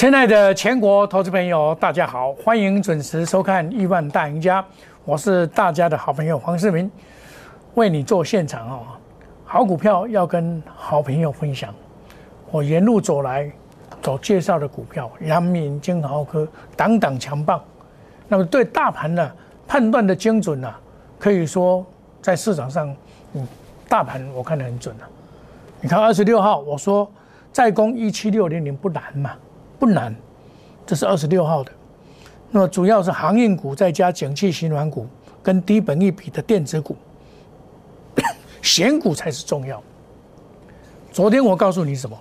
亲爱的全国投资朋友，大家好，欢迎准时收看《亿万大赢家》，我是大家的好朋友黄世明，为你做现场哦。好股票要跟好朋友分享，我沿路走来走介绍的股票，阳明、金豪科，档档强棒。那么对大盘呢判断的精准呢，可以说在市场上，嗯，大盘我看得很准了。你看二十六号我说再攻一七六零零不难嘛。不难，这是二十六号的。那么主要是航运股，再加景气循环股跟低本益比的电子股，选股才是重要。昨天我告诉你什么？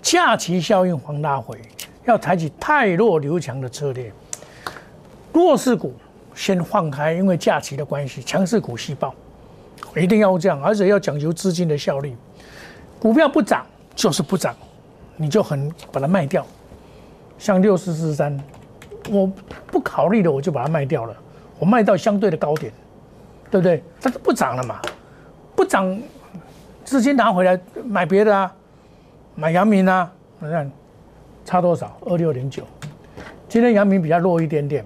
假期效应黄拉回，要采取太弱留强的策略。弱势股先放开，因为假期的关系，强势股细爆，一定要这样，而且要讲究资金的效率。股票不涨就是不涨，你就很把它卖掉。像六四四三，我不考虑的，我就把它卖掉了。我卖到相对的高点，对不对？它不涨了嘛，不涨，资金拿回来买别的啊，买阳明啊。你看差多少？二六零九。今天阳明比较弱一点点，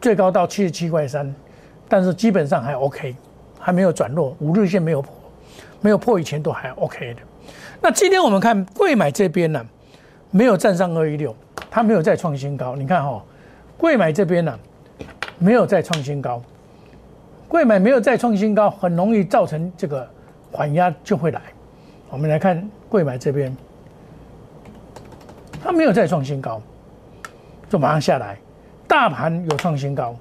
最高到七十七块三，但是基本上还 OK，还没有转弱，五日线没有破，没有破以前都还 OK 的。那今天我们看贵买这边呢，没有站上二一六。它没有再创新高，你看哈，贵买这边呢，没有再创新高，贵买没有再创新高，很容易造成这个缓压就会来。我们来看贵买这边，它没有再创新高，就马上下来。大盘有创新高，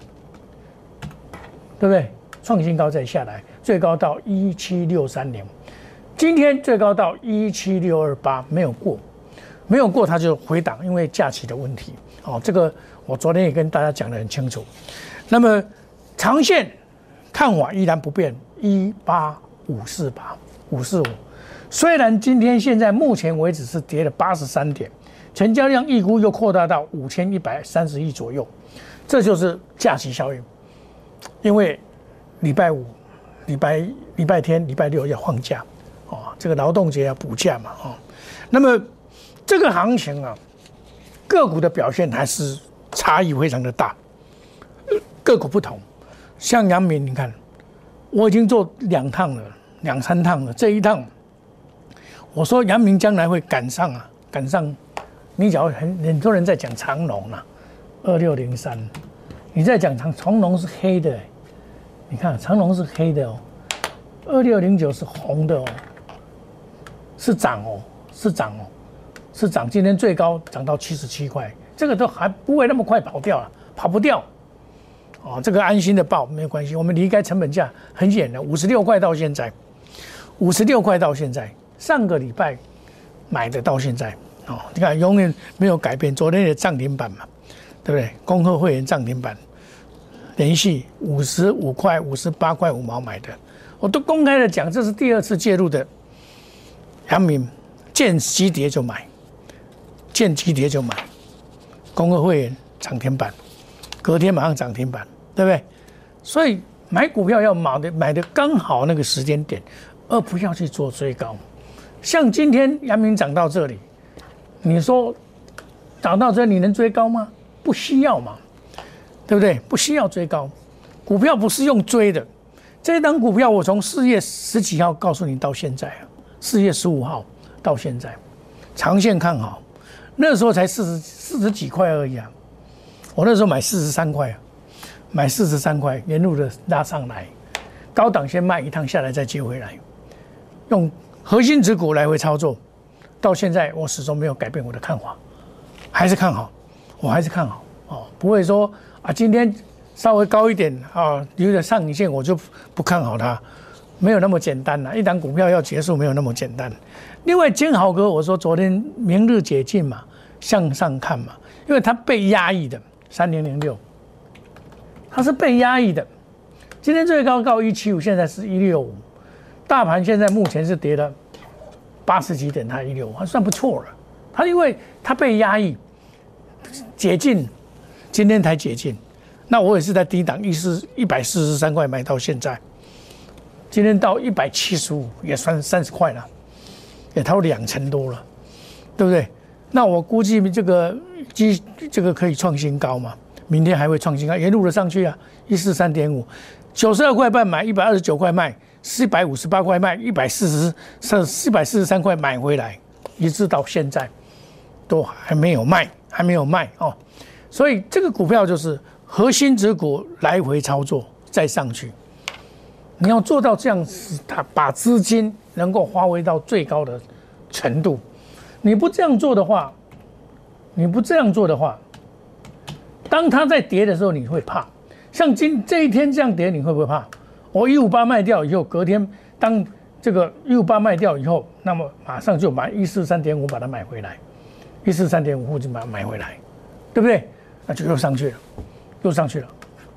对不对？创新高再下来，最高到一七六三零，今天最高到一七六二八，没有过。没有过，它就回档，因为假期的问题。哦，这个我昨天也跟大家讲得很清楚。那么长线看法依然不变，一八五四八五四五。虽然今天现在目前为止是跌了八十三点，成交量预估又扩大到五千一百三十亿左右，这就是假期效应。因为礼拜五、礼拜礼拜天、礼拜六要放假，哦，这个劳动节要补假嘛，哦，那么。这个行情啊，个股的表现还是差异非常的大，个股不同。像阳明，你看，我已经做两趟了，两三趟了。这一趟，我说阳明将来会赶上啊，赶上。你假如很很多人在讲长龙啊，二六零三，你在讲长长龙是黑的，你看长龙是黑的哦，二六零九是红的哦，是涨哦，是涨哦。是涨，今天最高涨到七十七块，这个都还不会那么快跑掉了，跑不掉。哦，这个安心的报没有关系，我们离开成本价很远的，五十六块到现在，五十六块到现在，上个礼拜买的到现在，哦，你看永远没有改变，昨天的涨停板嘛，对不对？恭贺会员涨停板，连续五十五块、五十八块五毛买的，我都公开的讲，这是第二次介入的，杨明见急跌就买。见急跌就买，工会会员涨停板，隔天马上涨停板，对不对？所以买股票要买的买的刚好那个时间点，而不要去做追高。像今天阳明涨到这里，你说涨到这你能追高吗？不需要嘛，对不对？不需要追高，股票不是用追的。这档股票我从四月十几号告诉你到现在啊，四月十五号到现在，长线看好。那时候才四十四十几块而已啊！我那时候买四十三块啊，买四十三块，沿路的拉上来，高档先卖一趟下来再接回来，用核心持股来回操作，到现在我始终没有改变我的看法，还是看好，我还是看好。哦，不会说啊今天稍微高一点啊，有点上影线我就不看好它。没有那么简单呐，一档股票要结束没有那么简单。另外，金豪哥，我说昨天明日解禁嘛，向上看嘛，因为它被压抑的三零零六，它是被压抑的。今天最高高一七五，现在是一六五，大盘现在目前是跌了八十几点，它一六五还算不错了。它因为它被压抑，解禁，今天才解禁，那我也是在低档一四一百四十三块买到现在。今天到一百七十五，也算三十块了，也超两成多了，对不对？那我估计这个基这个可以创新高嘛？明天还会创新高，沿路的上去啊，一四三点五，九十二块半买，一百二十九块卖，四百五十八块卖，一百四十三四百四十三块买回来，一直到现在都还没有卖，还没有卖哦。所以这个股票就是核心指股来回操作再上去，你要做到这样子，它把资金能够发挥到最高的程度。你不这样做的话，你不这样做的话，当它在跌的时候，你会怕。像今这一天这样跌，你会不会怕？我一五八卖掉以后，隔天当这个一五八卖掉以后，那么马上就买一四三点五把它买回来，一四三点五附近把它买回来，对不对？那就又上去了，又上去了。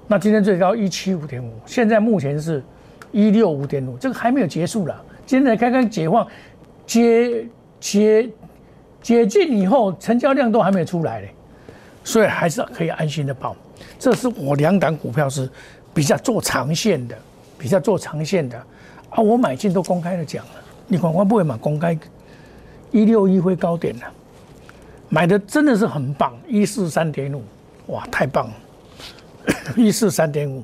那今天最高一七五点五，现在目前是一六五点五，这个还没有结束了。今天才刚刚解放，解解解禁以后，成交量都还没有出来嘞，所以还是可以安心的报。这是我两档股票是比较做长线的，比较做长线的啊。我买进都公开的讲了，你广告不会买公开一六一会高点了，买的真的是很棒，一四三点五。哇，太棒了！一四三点五，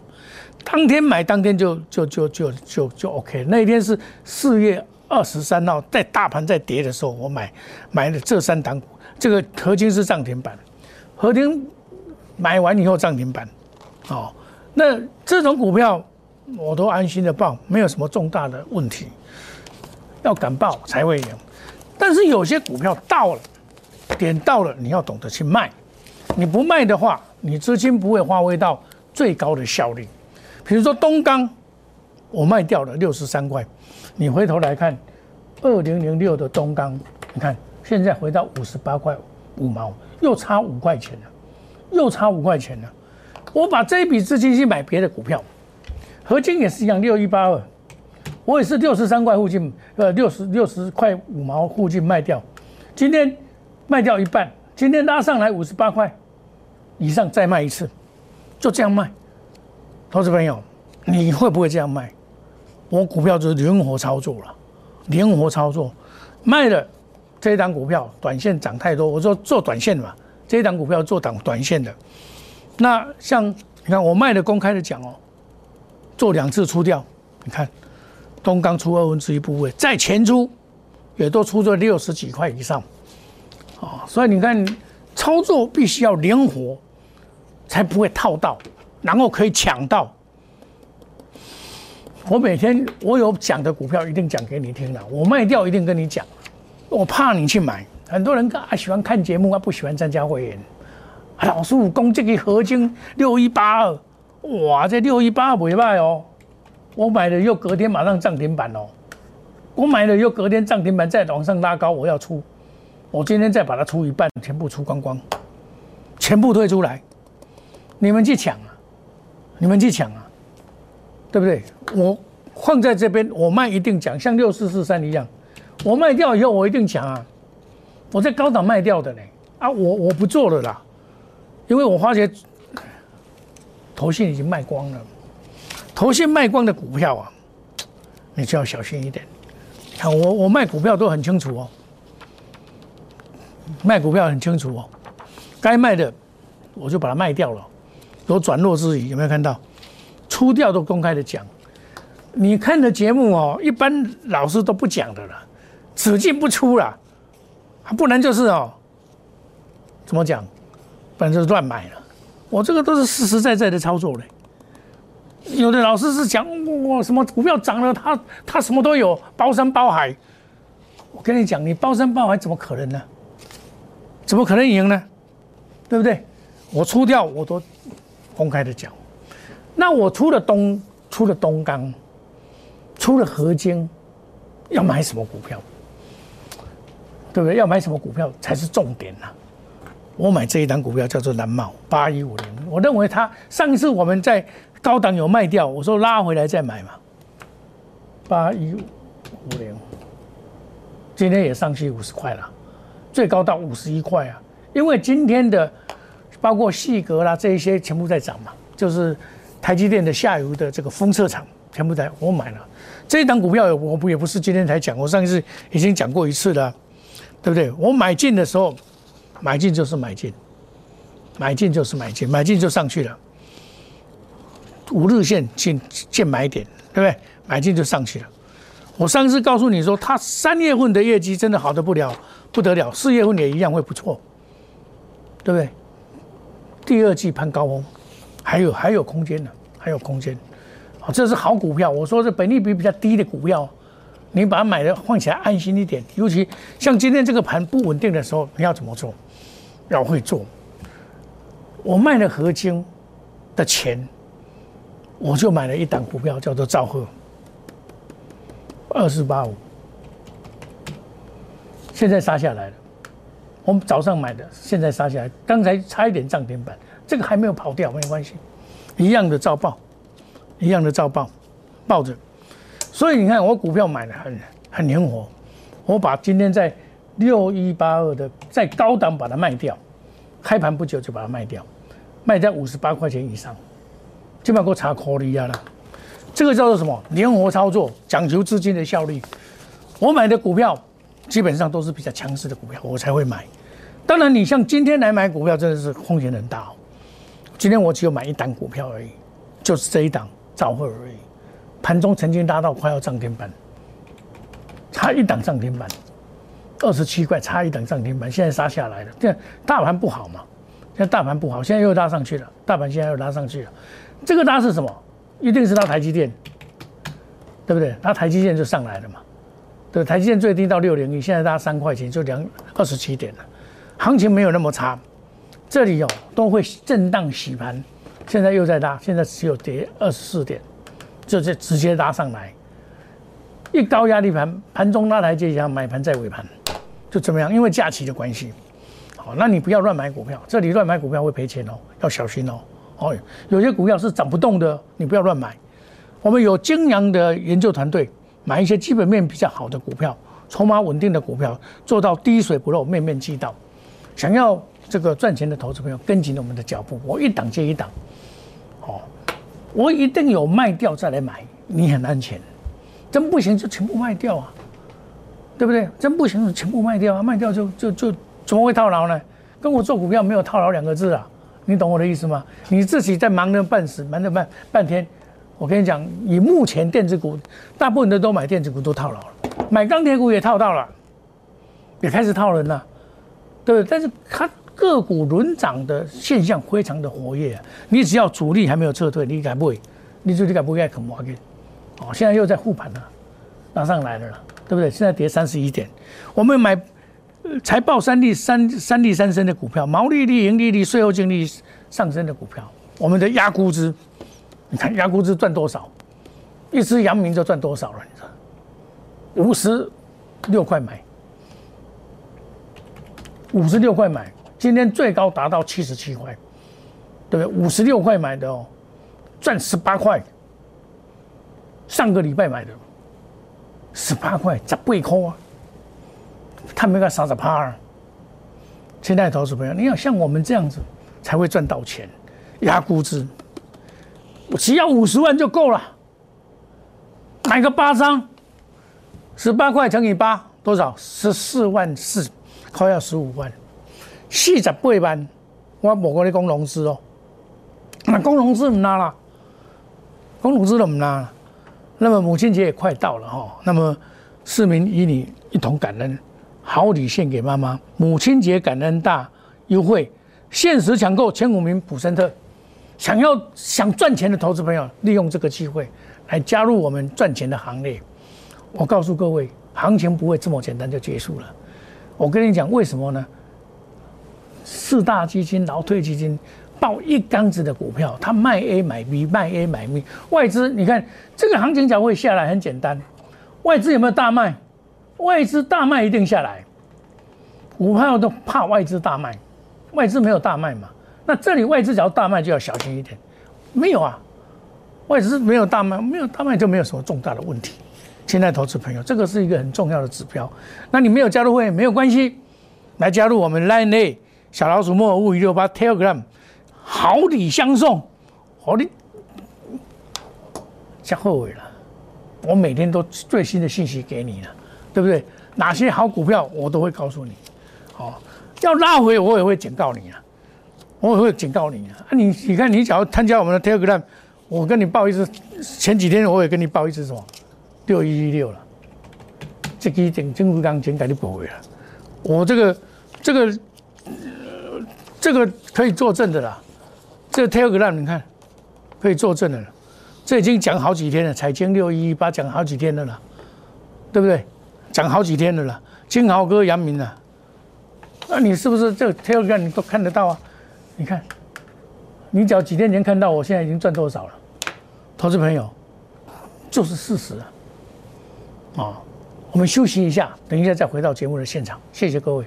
当天买当天就就就就就就 OK。那一天是四月二十三号，在大盘在跌的时候，我买买了这三档股。这个合金是涨停板，合金买完以后涨停板，哦，那这种股票我都安心的报，没有什么重大的问题。要敢报才会赢，但是有些股票到了点到了，你要懂得去卖。你不卖的话，你资金不会发挥到最高的效率。比如说东钢，我卖掉了六十三块，你回头来看二零零六的东钢，你看现在回到五十八块五毛，又差五块钱了，又差五块钱了。我把这一笔资金去买别的股票，合金也是一样，六一八二，我也是六十三块附近，呃，六十六十块五毛附近卖掉，今天卖掉一半，今天拉上来五十八块。以上再卖一次，就这样卖。投资朋友，你会不会这样卖？我股票就是灵活操作了，灵活操作，卖了这一档股票，短线涨太多，我说做短线嘛，这一档股票做短短线的。那像你看，我卖的公开的讲哦，做两次出掉，你看东刚出二分之一部位，再前出也都出了六十几块以上，啊，所以你看。操作必须要灵活，才不会套到，然后可以抢到。我每天我有讲的股票一定讲给你听的，我卖掉一定跟你讲，我怕你去买。很多人啊喜欢看节目啊，不喜欢参加会员。老师，攻这个合金六一八二，哇，这六一八二不卖哦，我买了又隔天马上涨停板哦，我买了又隔天涨停板再往上拉高，我要出。我今天再把它出一半，全部出光光，全部退出来，你们去抢啊！你们去抢啊！对不对？我放在这边，我卖一定讲，像六四四三一样，我卖掉以后我一定讲啊！我在高档卖掉的呢，啊，我我不做了啦，因为我发觉头线已经卖光了，头线卖光的股票啊，你就要小心一点。看我我卖股票都很清楚哦。卖股票很清楚哦，该卖的我就把它卖掉了，有转弱之余有没有看到？出掉都公开的讲，你看的节目哦，一般老师都不讲的了，只进不出了，不然就是哦，怎么讲？不然就是乱买了。我这个都是实实在在的操作嘞。有的老师是讲我什么股票涨了，他他什么都有，包山包海。我跟你讲，你包山包海怎么可能呢？怎么可能赢呢？对不对？我出掉我都公开的讲。那我出了东，出了东钢，出了合金，要买什么股票？对不对？要买什么股票才是重点呢？我买这一档股票叫做蓝茂八一五零，我认为它上一次我们在高档有卖掉，我说拉回来再买嘛。八一五零，今天也上去五十块了。最高到五十一块啊！因为今天的包括细格啦这一些全部在涨嘛，就是台积电的下游的这个封测厂全部在，我买了这一档股票，我不也不是今天才讲，我上一次已经讲过一次了，对不对？我买进的时候买进就是买进，买进就是买进，买进就上去了。五日线见见买点，对不对？买进就上去了。我上次告诉你说，它三月份的业绩真的好的不了不得了，四月份也一样会不错，对不对？第二季攀高峰，还有还有空间呢，还有空间。好，这是好股票。我说是本利比比较低的股票，你把它买的放起来安心一点。尤其像今天这个盘不稳定的时候，你要怎么做？要会做。我卖了合金的钱，我就买了一档股票，叫做兆赫。二四八五，现在杀下来了。我们早上买的，现在杀下来，刚才差一点涨停板，这个还没有跑掉，没关系，一样的照报，一样的照报，抱着。所以你看，我股票买的很很灵活，我把今天在六一八二的在高档把它卖掉，开盘不久就把它卖掉，卖在五十八块钱以上，基本上给我查扣利亚了。这个叫做什么？灵活操作，讲求资金的效率。我买的股票基本上都是比较强势的股票，我才会买。当然，你像今天来买股票，真的是风险很大。今天我只有买一档股票而已，就是这一档兆赫而已。盘中曾经拉到快要涨停板，差一档涨停板，二十七块，差一档涨停板，现在杀下来了。这大盘不好嘛？现在大盘不好，现在又拉上去了。大盘现在又拉上去了，这个拉是什么？一定是拉台积电，对不对？拉台积电就上来了嘛。对，台积电最低到六零一，现在大三块钱就两二十七点了，行情没有那么差。这里哦都会震荡洗盘，现在又在拉，现在只有跌二十四点，就这直接拉上来。一高压力盘，盘中拉台阶下，买盘在尾盘，就怎么样？因为假期的关系，好，那你不要乱买股票，这里乱买股票会赔钱哦，要小心哦。哦，有些股票是涨不动的，你不要乱买。我们有精良的研究团队，买一些基本面比较好的股票，筹码稳定的股票，做到滴水不漏，面面俱到。想要这个赚钱的投资朋友，跟紧我们的脚步，我一档接一档。哦，我一定有卖掉再来买，你很安全。真不行就全部卖掉啊，对不对？真不行就全部卖掉啊，卖掉就就就怎么会套牢呢？跟我做股票没有套牢两个字啊。你懂我的意思吗？你自己在忙的半死，忙的半半天。我跟你讲，以目前电子股，大部分的都买电子股都套牢了，买钢铁股也套到了，也开始套人了，对不对？但是它个股轮涨的现象非常的活跃。你只要主力还没有撤退，你敢不会？你主力敢不会肯挖给？哦，现在又在护盘了，拉上来了，对不对？现在跌三十一点，我们买。财报三利三三利三升的股票，毛利率、盈利率、税后净利上升的股票，我们的压估值，你看压估值赚多少？一只阳明就赚多少了？你知道？五十六块买，五十六块买，今天最高达到七十七块，对不对？五十六块买的哦，赚十八块。上个礼拜买的，十八块十八块啊！他没个傻傻趴，亲爱的投资朋友，你要像我们这样子，才会赚到钱。压估值，只要五十万就够了，买个八张，十八块乘以八多少？十四万四，快要十五万。四十八万，我冇过你讲融资哦，那讲融资唔拿啦，讲融资都唔拿。那么母亲节也快到了哈，那么市民与你一同感恩。好礼献给妈妈，母亲节感恩大优惠，限时抢购前五名普森特。想要想赚钱的投资朋友，利用这个机会来加入我们赚钱的行列。我告诉各位，行情不会这么简单就结束了。我跟你讲，为什么呢？四大基金、劳退基金报一缸子的股票，他卖 A 买 B，卖 A 买 B。外资，你看这个行情才会下来，很简单。外资有没有大卖？外资大卖一定下来，股票都怕外资大卖，外资没有大卖嘛？那这里外资只要大卖就要小心一点，没有啊，外资没有大卖，没有大卖就没有什么重大的问题。现在投资朋友，这个是一个很重要的指标。那你没有加入会没有关系，来加入我们 Line A 小老鼠莫五五六八 Telegram，好礼相送，好礼，加后悔了，我每天都最新的信息给你了。对不对？哪些好股票我都会告诉你，好，要拉回我也会警告你啊。我也会警告你啊！你你看，你只要参加我们的 Telegram，我跟你报一次，前几天我也跟你报一次什么六一一六了，这个点政府刚钱给你补回了。我这个这个这个可以作证的啦，这个 Telegram 你看可以作证的了，这已经讲好几天了，财经六一一八讲好几天的了，对不对？讲好几天的了，金豪哥、杨明啊，那你是不是这个 Telegram 你都看得到啊？你看，你只要几天前看到，我现在已经赚多少了？投资朋友，就是事实啊！啊，我们休息一下，等一下再回到节目的现场。谢谢各位。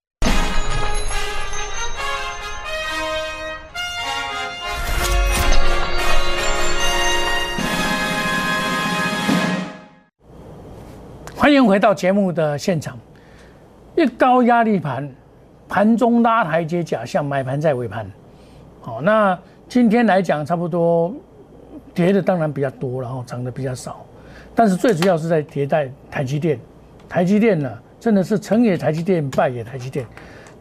欢迎回到节目的现场。一高压力盘，盘中拉台阶假象，买盘在尾盘。好，那今天来讲，差不多跌的当然比较多，然后涨的比较少。但是最主要是在迭代台积电。台积电呢，真的是成也台积电，败也台积电。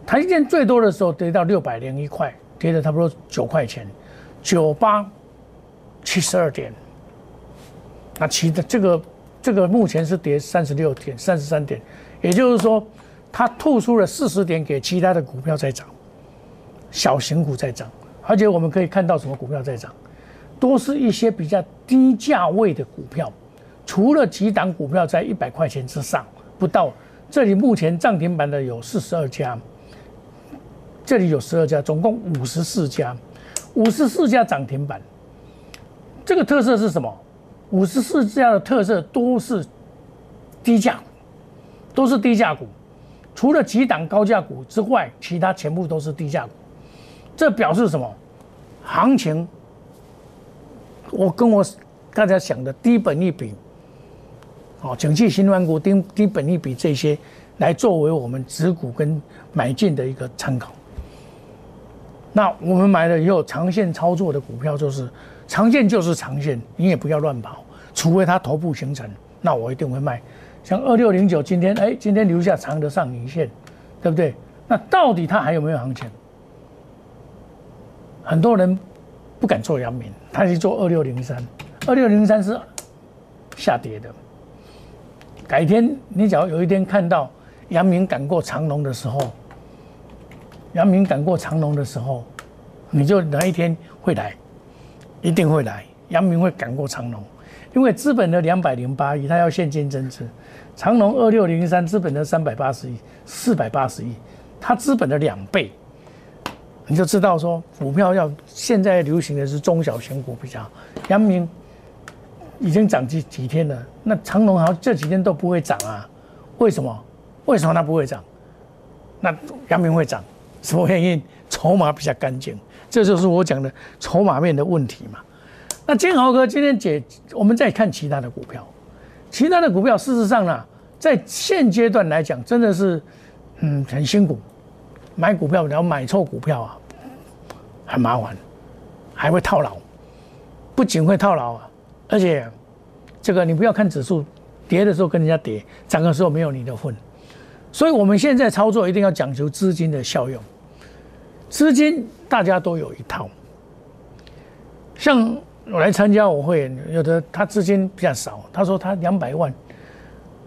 台积电最多的时候跌到六百零一块，跌了差不多九块钱，九八七十二点。那其的这个。这个目前是跌三十六点、三十三点，也就是说，它吐出了四十点给其他的股票在涨，小型股在涨，而且我们可以看到什么股票在涨，都是一些比较低价位的股票，除了几档股票在一百块钱之上不到，这里目前涨停板的有四十二家，这里有十二家，总共五十四家，五十四家涨停板，这个特色是什么？五十四家的特色都是低价股，都是低价股，除了几档高价股之外，其他全部都是低价股。这表示什么？行情，我跟我大家想的低本利比，哦，景气新万股低低本利比这些，来作为我们持股跟买进的一个参考。那我们买了以后，长线操作的股票就是。长线就是长线，你也不要乱跑，除非它头部形成，那我一定会卖。像二六零九今天，哎，今天留下长的上影线，对不对？那到底它还有没有行情？很多人不敢做阳明，他去做二六零三，二六零三是下跌的。改天你只要有一天看到阳明赶过长龙的时候，阳明赶过长龙的时候，你就哪一天会来。一定会来，阳明会赶过长隆，因为资本的两百零八亿，它要现金增资；长隆二六零三，资本的三百八十亿，四百八十亿，它资本的两倍，你就知道说股票要现在流行的是中小型股比较。阳明已经涨几几天了，那长隆好像这几天都不会涨啊？为什么？为什么它不会涨？那阳明会涨，什么原因？筹码比较干净。这就是我讲的筹码面的问题嘛。那金豪哥今天解，我们再看其他的股票，其他的股票事实上呢，在现阶段来讲，真的是嗯很辛苦。买股票你要买错股票啊，很麻烦，还会套牢。不仅会套牢啊，而且这个你不要看指数跌的时候跟人家跌，涨的时候没有你的份。所以我们现在操作一定要讲究资金的效用。资金大家都有一套，像我来参加我会，有的他资金比较少，他说他两百万，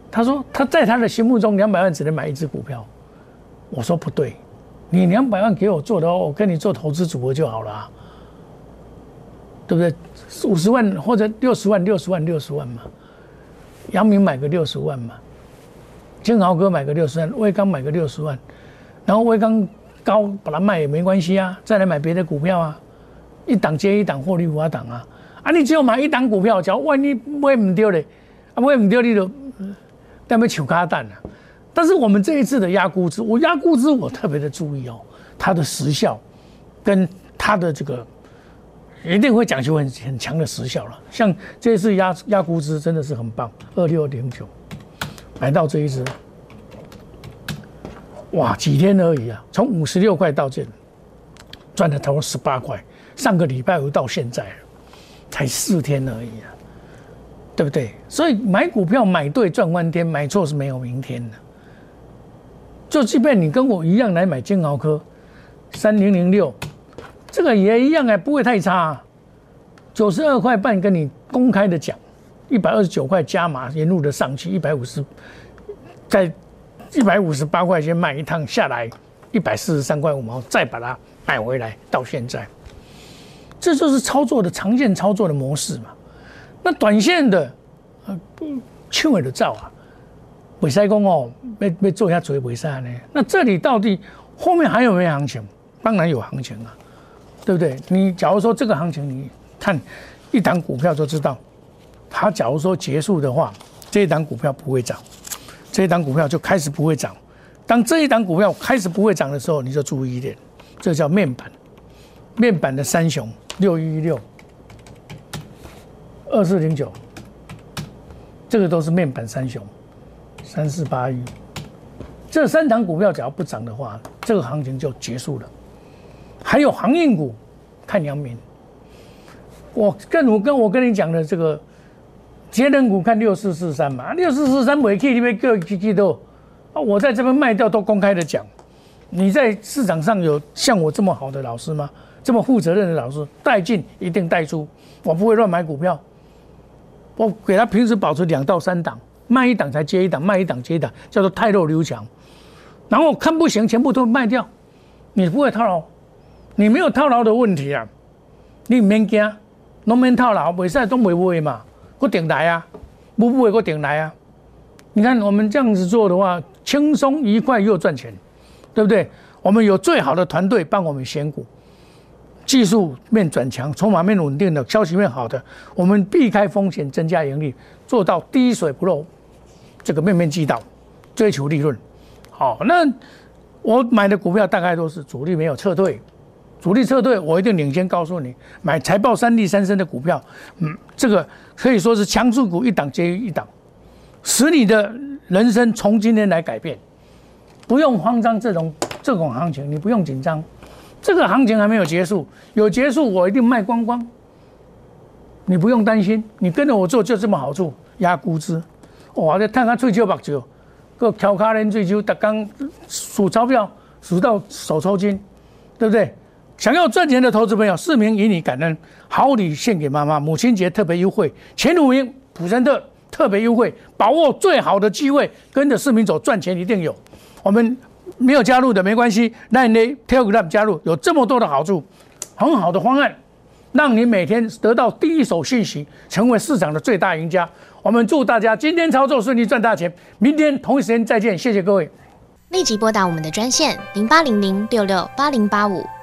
他说他在他的心目中两百万只能买一只股票，我说不对，你两百万给我做的话，我跟你做投资组合就好了啊，对不对？五十万或者六十万，六十万，六十万嘛。杨明买个六十万嘛，金豪哥买个六十万，魏刚买个六十万，然后魏刚高把它卖也没关系啊，再来买别的股票啊，一档接一档获利无法挡啊。啊，你只有买一档股票，假如万一买唔掉嘞，啊买唔掉你就代表抢咖蛋啊。但是我们这一次的压估值，我压估值我特别的注意哦，它的时效跟它的这个一定会讲究很很强的时效了。像这一次压压估值真的是很棒，二六零九买到这一只，哇，几天而已啊，从五十六块到这赚了头十八块，上个礼拜五到现在才四天而已啊，对不对？所以买股票买对赚翻天，买错是没有明天的。就即便你跟我一样来买金豪科，三零零六，这个也一样哎，不会太差。九十二块半跟你公开的讲，一百二十九块加码沿路的上去，一百五十，在一百五十八块钱买一趟下来，一百四十三块五毛再把它买回来，到现在，这就是操作的常见操作的模式嘛。那短线的，呃，轻微的造啊。尾塞工哦，被被做一下嘴尾塞呢？那这里到底后面还有没有行情？当然有行情啊，对不对？你假如说这个行情，你看一档股票就知道，它假如说结束的话，这一档股票不会涨，这一档股票就开始不会涨。当这一档股票开始不会涨的时候，你就注意一点，这叫面板，面板的三雄六一一六、二四零九，这个都是面板三雄。三四八一，这三档股票只要不涨的话，这个行情就结束了。还有航运股，看阳明。我跟我跟我跟你讲的这个节能股，看六四四三嘛，六四四三尾 K 里面各几几都啊，我在这边卖掉都公开的讲。你在市场上有像我这么好的老师吗？这么负责任的老师，带进一定带出，我不会乱买股票，我给他平时保持两到三档。卖一档才接一档，卖一档接一档，叫做太弱留强。然后看不行，全部都卖掉。你不会套牢，你没有套牢的问题啊。你唔免惊，拢免套牢，袂使都袂会嘛。我顶来啊，不不会我顶来啊。你看我们这样子做的话，轻松愉快又赚钱，对不对？我们有最好的团队帮我们选股，技术面转强，筹码面稳定的，消息面好的，我们避开风险，增加盈利，做到滴水不漏。这个面面俱到，追求利润，好，那我买的股票大概都是主力没有撤退，主力撤退，我一定领先告诉你，买财报三利三升的股票，嗯，这个可以说是强势股一档接一档，使你的人生从今天来改变，不用慌张，这种这种行情你不用紧张，这个行情还没有结束，有结束我一定卖光光，你不用担心，你跟着我做就这么好处，压估值。哇！这探下最少目睭，个敲卡连最少，逐刚数钞票数到手抽筋，对不对？想要赚钱的投资朋友，市民以你感恩，好礼献给妈妈，母亲节特别优惠，前五名普森特特别优惠，把握最好的机会，跟着市民走，赚钱一定有。我们没有加入的没关系，那你 Telegram 加入，有这么多的好处，很好的方案，让你每天得到第一手信息，成为市场的最大赢家。我们祝大家今天操作顺利，赚大钱。明天同一时间再见，谢谢各位。立即拨打我们的专线零八零零六六八零八五